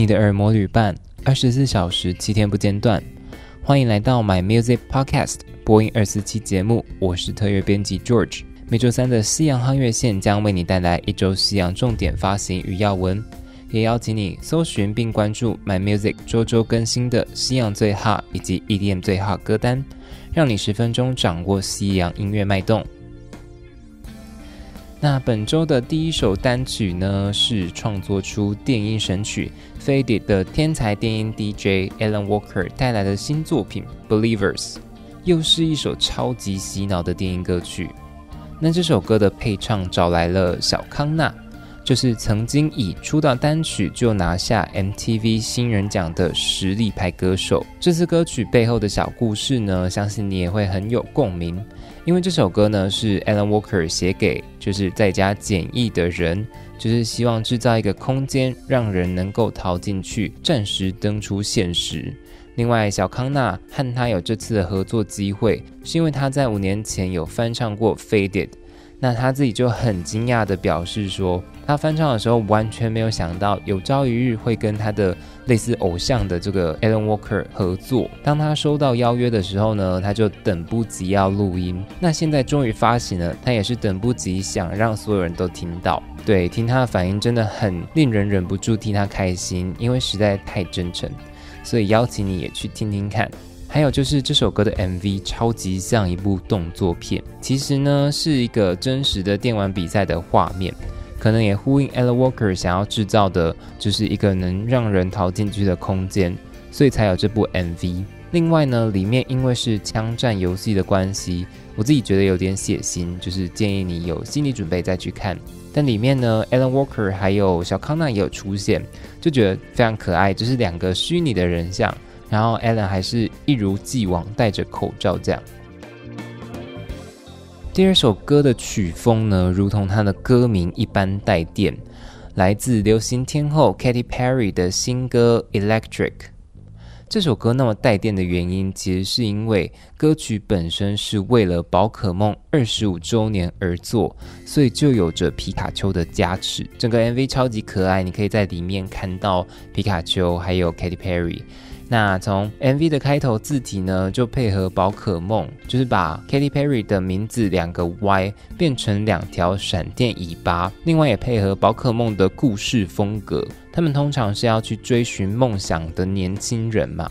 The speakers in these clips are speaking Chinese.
你的耳膜旅伴，二十四小时七天不间断。欢迎来到 My Music Podcast 播音二四七节目，我是特约编辑 George。每周三的西洋夯乐线将为你带来一周西洋重点发行与要闻，也邀请你搜寻并关注 My Music 周周更新的西洋最 hot 以及 EDM 最 hot 歌单，让你十分钟掌握西洋音乐脉动。那本周的第一首单曲呢，是创作出电音神曲《Faded》的天才电音 DJ Alan Walker 带来的新作品《Believers》，又是一首超级洗脑的电音歌曲。那这首歌的配唱找来了小康纳，就是曾经以出道单曲就拿下 MTV 新人奖的实力派歌手。这次歌曲背后的小故事呢，相信你也会很有共鸣。因为这首歌呢是 Alan Walker 写给就是在家简易的人，就是希望制造一个空间，让人能够逃进去，暂时登出现实。另外，小康纳和他有这次的合作机会，是因为他在五年前有翻唱过《Faded》。那他自己就很惊讶地表示说，他翻唱的时候完全没有想到有朝一日会跟他的类似偶像的这个 Alan Walker 合作。当他收到邀约的时候呢，他就等不及要录音。那现在终于发行了，他也是等不及想让所有人都听到。对，听他的反应真的很令人忍不住替他开心，因为实在太真诚，所以邀请你也去听听看。还有就是这首歌的 MV 超级像一部动作片，其实呢是一个真实的电玩比赛的画面，可能也呼应 Alan Walker 想要制造的，就是一个能让人逃进去的空间，所以才有这部 MV。另外呢，里面因为是枪战游戏的关系，我自己觉得有点血腥，就是建议你有心理准备再去看。但里面呢，Alan Walker 还有小康纳也有出现，就觉得非常可爱，就是两个虚拟的人像。然后 Alan 还是一如既往戴着口罩这样。第二首歌的曲风呢，如同它的歌名一般带电，来自流行天后 Katy Perry 的新歌《Electric》。这首歌那么带电的原因，其实是因为歌曲本身是为了宝可梦二十五周年而作，所以就有着皮卡丘的加持。整个 MV 超级可爱，你可以在里面看到皮卡丘还有 Katy Perry。那从 MV 的开头字体呢，就配合宝可梦，就是把 Katy Perry 的名字两个 Y 变成两条闪电尾巴。另外也配合宝可梦的故事风格，他们通常是要去追寻梦想的年轻人嘛，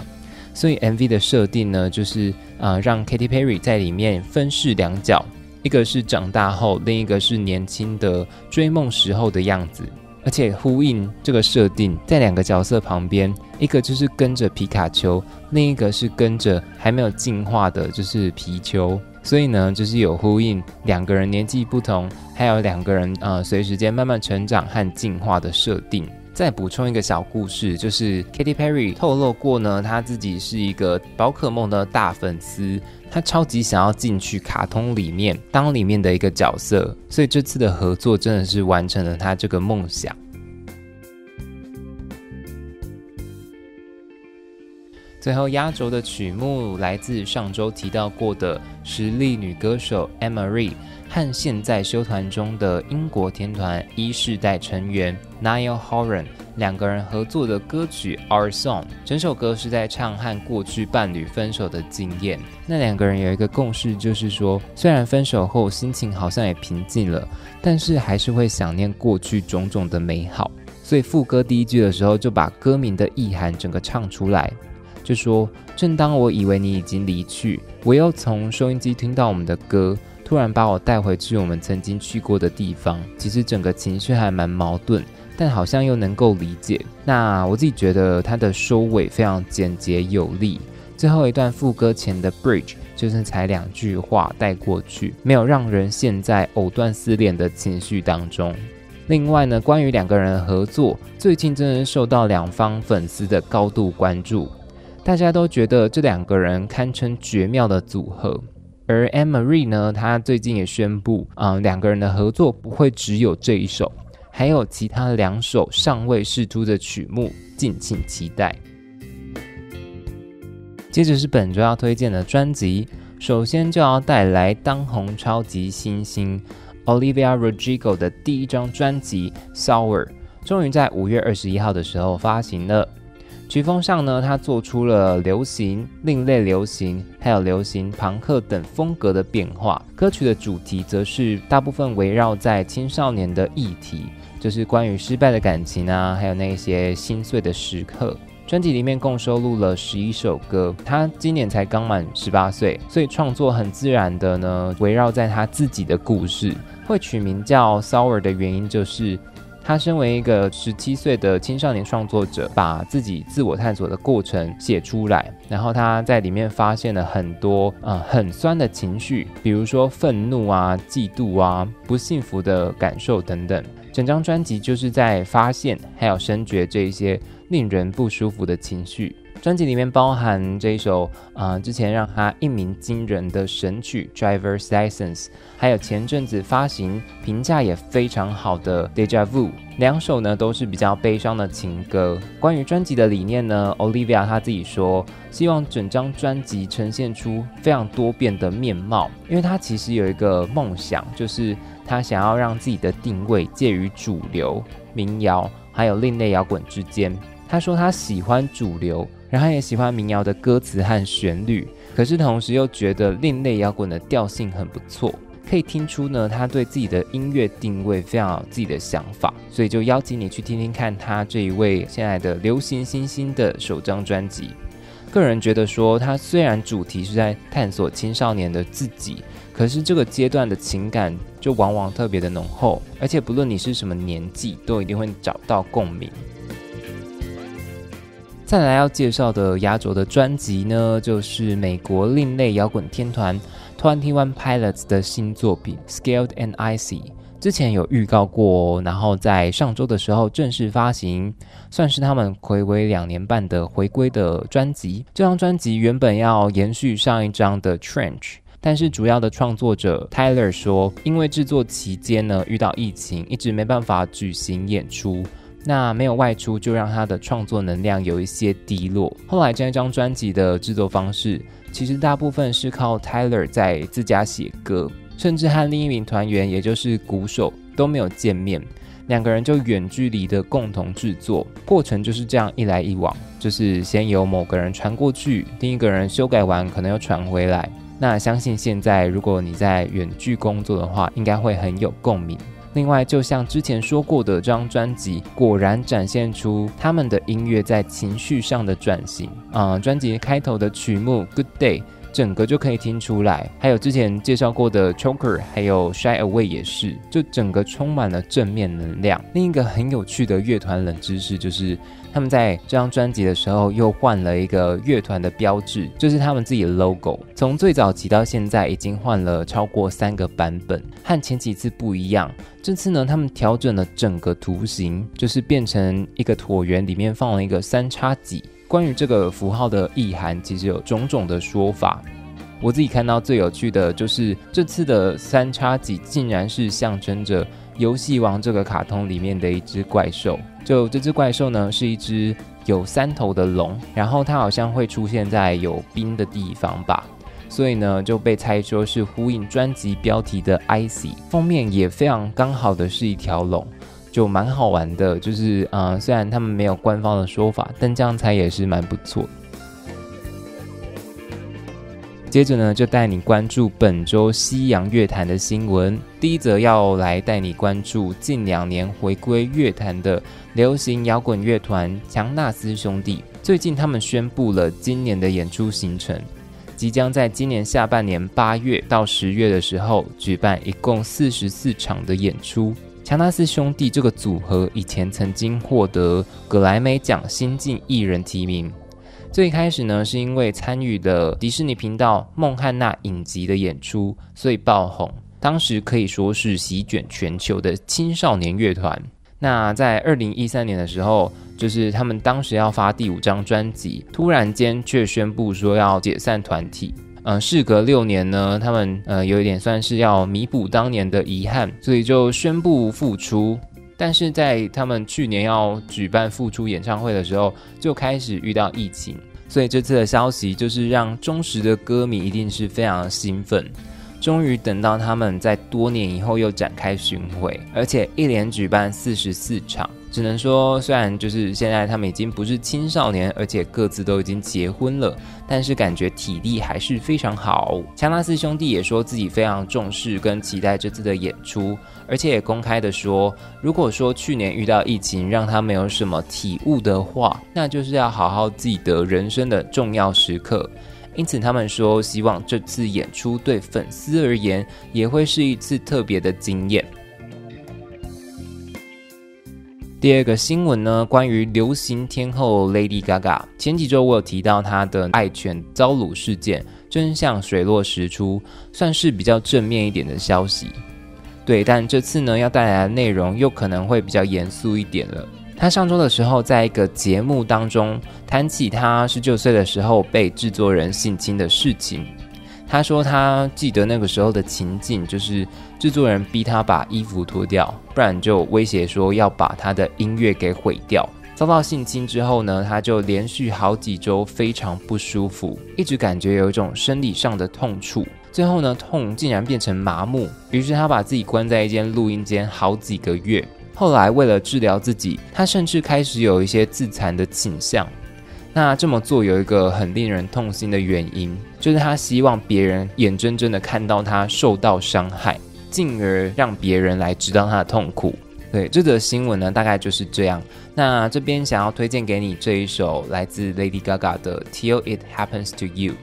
所以 MV 的设定呢，就是呃让 Katy Perry 在里面分饰两角，一个是长大后，另一个是年轻的追梦时候的样子。而且呼应这个设定，在两个角色旁边，一个就是跟着皮卡丘，另一个是跟着还没有进化的，就是皮丘。所以呢，就是有呼应两个人年纪不同，还有两个人呃随时间慢慢成长和进化的设定。再补充一个小故事，就是 Katy Perry 透露过呢，她自己是一个宝可梦的大粉丝，她超级想要进去卡通里面当里面的一个角色，所以这次的合作真的是完成了她这个梦想。最后压轴的曲目来自上周提到过的实力女歌手 Emery 和现在休团中的英国天团一世代成员 Niall Horan 两个人合作的歌曲 Our Song。整首歌是在唱和过去伴侣分手的经验。那两个人有一个共识，就是说虽然分手后心情好像也平静了，但是还是会想念过去种种的美好。所以副歌第一句的时候就把歌名的意涵整个唱出来。就说，正当我以为你已经离去，我又从收音机听到我们的歌，突然把我带回去我们曾经去过的地方。其实整个情绪还蛮矛盾，但好像又能够理解。那我自己觉得它的收尾非常简洁有力，最后一段副歌前的 bridge 就是才两句话带过去，没有让人陷在藕断丝连的情绪当中。另外呢，关于两个人的合作，最近真的是受到两方粉丝的高度关注。大家都觉得这两个人堪称绝妙的组合，而 Amerie 呢，她最近也宣布，啊、两个人的合作不会只有这一首，还有其他两首尚未释出的曲目，敬请期待。接着是本周要推荐的专辑，首先就要带来当红超级新星 Olivia Rodrigo 的第一张专辑《Sour》。终于在五月二十一号的时候发行了。曲风上呢，他做出了流行、另类流行，还有流行、朋克等风格的变化。歌曲的主题则是大部分围绕在青少年的议题，就是关于失败的感情啊，还有那些心碎的时刻。专辑里面共收录了十一首歌。他今年才刚满十八岁，所以创作很自然的呢，围绕在他自己的故事。会取名叫 Sour 的原因就是。他身为一个十七岁的青少年创作者，把自己自我探索的过程写出来，然后他在里面发现了很多呃很酸的情绪，比如说愤怒啊、嫉妒啊、不幸福的感受等等。整张专辑就是在发现还有深觉这一些令人不舒服的情绪。专辑里面包含这一首啊、之前让他一鸣惊人的神曲《Driver's License》，还有前阵子发行评价也非常好的《Deja Vu》，两首呢都是比较悲伤的情歌。关于专辑的理念呢，Olivia 她自己说，希望整张专辑呈现出非常多变的面貌，因为她其实有一个梦想，就是她想要让自己的定位介于主流民谣还有另类摇滚之间。她说她喜欢主流。然后也喜欢民谣的歌词和旋律，可是同时又觉得另类摇滚的调性很不错，可以听出呢，他对自己的音乐定位非常有自己的想法，所以就邀请你去听听看他这一位现在的流行新星的首张专辑。个人觉得说，他虽然主题是在探索青少年的自己，可是这个阶段的情感就往往特别的浓厚，而且不论你是什么年纪，都一定会找到共鸣。再来要介绍的压轴的专辑呢，就是美国另类摇滚天团 Twenty One Pilots 的新作品《Scaled and Icy》。之前有预告过，然后在上周的时候正式发行，算是他们睽违两年半的回归的专辑。这张专辑原本要延续上一张的《Trench》，但是主要的创作者 Tyler 说，因为制作期间呢遇到疫情，一直没办法举行演出。那没有外出，就让他的创作能量有一些低落。后来这一张专辑的制作方式，其实大部分是靠 Tyler 在自家写歌，甚至和另一名团员，也就是鼓手都没有见面，两个人就远距离的共同制作。过程就是这样一来一往，就是先由某个人传过去，另一个人修改完，可能又传回来。那相信现在如果你在远距工作的话，应该会很有共鸣。另外，就像之前说过的，这张专辑果然展现出他们的音乐在情绪上的转型。啊、专辑开头的曲目《Good Day》整个就可以听出来，还有之前介绍过的《Choker》还有《Shy Away》也是，就整个充满了正面能量。另一个很有趣的乐团冷知识就是。他们在这张专辑的时候又换了一个乐团的标志，就是他们自己的 logo。从最早期到现在，已经换了超过三个版本，和前几次不一样。这次呢，他们调整了整个图形，就是变成一个椭圆，里面放了一个三叉戟。关于这个符号的意涵，其实有种种的说法。我自己看到最有趣的就是这次的三叉戟，竟然是象征着。游戏王这个卡通里面的一只怪兽，就这只怪兽呢，是一只有三头的龙，然后它好像会出现在有冰的地方吧，所以呢就被猜说是呼应专辑标题的 Icy，封面也非常刚好的是一条龙，就蛮好玩的，就是嗯、虽然他们没有官方的说法，但这样猜也是蛮不错。接着呢，就带你关注本周西洋乐坛的新闻。第一则要来带你关注近两年回归乐坛的流行摇滚乐团强纳斯兄弟。最近他们宣布了今年的演出行程，即将在今年下半年八月到十月的时候举办一共四十四场的演出。强纳斯兄弟这个组合以前曾经获得格莱美奖新晋艺人提名。最开始呢，是因为参与了迪士尼频道《孟汉娜》影集的演出，所以爆红。当时可以说是席卷全球的青少年乐团。那在二零一三年的时候，就是他们当时要发第五张专辑，突然间却宣布说要解散团体。嗯、事隔六年呢，他们呃有一点算是要弥补当年的遗憾，所以就宣布复出。但是在他们去年要举办复出演唱会的时候，就开始遇到疫情，所以这次的消息就是让忠实的歌迷一定是非常兴奋。终于等到他们在多年以后又展开巡回，而且一连举办四十四场，只能说，虽然就是现在他们已经不是青少年，而且各自都已经结婚了，但是感觉体力还是非常好。强纳斯兄弟也说自己非常重视跟期待这次的演出，而且也公开的说，如果说去年遇到疫情让他没有什么体悟的话，那就是要好好记得人生的重要时刻。因此，他们说希望这次演出对粉丝而言也会是一次特别的经验。第二个新闻呢，关于流行天后 Lady Gaga。前几周我有提到她的爱犬遭掳事件，真相水落石出，算是比较正面一点的消息。对，但这次呢，要带来的内容又可能会比较严肃一点了。她上周的时候，在一个节目当中谈起她十九岁的时候被制作人性侵的事情。他说他记得那个时候的情境，就是制作人逼他把衣服脱掉，不然就威胁说要把他的音乐给毁掉。遭到性侵之后呢，他就连续好几周非常不舒服，一直感觉有一种生理上的痛楚。最后呢，痛竟然变成麻木，于是他把自己关在一间录音间好几个月。后来为了治疗自己，他甚至开始有一些自残的倾向。那这么做有一个很令人痛心的原因，就是他希望别人眼睁睁的看到他受到伤害，进而让别人来知道他的痛苦。对，这则新闻呢，大概就是这样。那这边想要推荐给你这一首来自 Lady Gaga 的《Till It Happens to You》。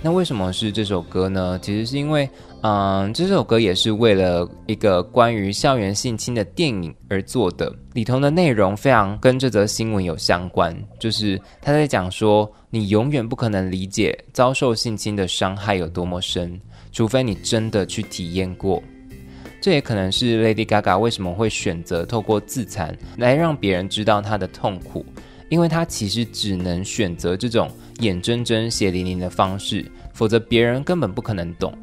那为什么是这首歌呢？其实是因为，嗯，这首歌也是为了一个关于校园性侵的电影而做的，里头的内容非常跟这则新闻有相关，就是他在讲说，你永远不可能理解遭受性侵的伤害有多么深，除非你真的去体验过。这也可能是 Lady Gaga 为什么会选择透过自残来让别人知道她的痛苦，因为她其实只能选择这种。眼睁睁、血淋淋的方式，否则别人根本不可能懂。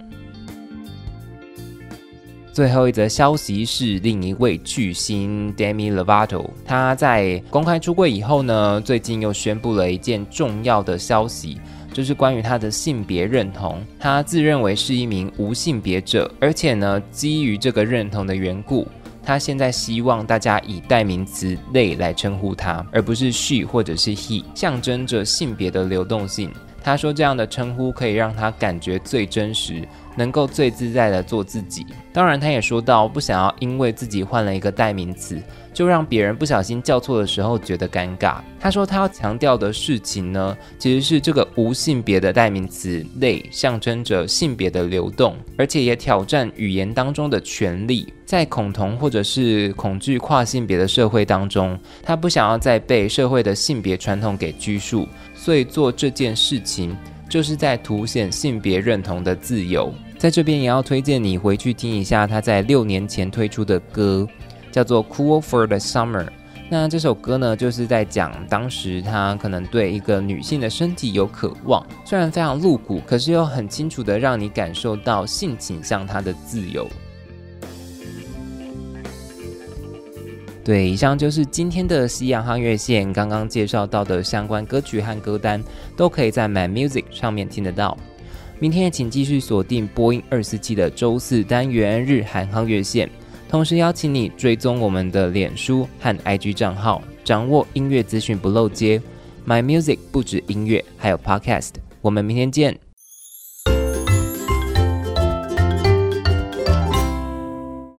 最后一则消息是，另一位巨星 Demi Lovato，他在公开出柜以后呢，最近又宣布了一件重要的消息，就是关于他的性别认同。他自认为是一名无性别者，而且呢，基于这个认同的缘故。他现在希望大家以代名词 they 来称呼他，而不是 she 或者是 he，象征着性别的流动性。他说这样的称呼可以让他感觉最真实，能够最自在地做自己。当然，他也说到不想要因为自己换了一个代名词，就让别人不小心叫错的时候觉得尴尬。他说他要强调的事情呢，其实是这个无性别的代名词 they 象征着性别的流动，而且也挑战语言当中的权利。在恐同或者是恐惧跨性别的社会当中，他不想要再被社会的性别传统给拘束。所以做这件事情，就是在凸显性别认同的自由。在这边也要推荐你回去听一下他在六年前推出的歌，叫做《Cool for the Summer》。那这首歌呢，就是在讲当时他可能对一个女性的身体有渴望，虽然非常露骨，可是又很清楚的让你感受到性倾向他的自由。对，以上就是今天的西洋夯乐线，刚刚介绍到的相关歌曲和歌单，都可以在 My Music 上面听得到。明天也请继续锁定波音二四七的周四单元日韩航月线，同时邀请你追踪我们的脸书和 IG 账号，掌握音乐资讯不漏接。My Music 不止音乐，还有 Podcast。我们明天见。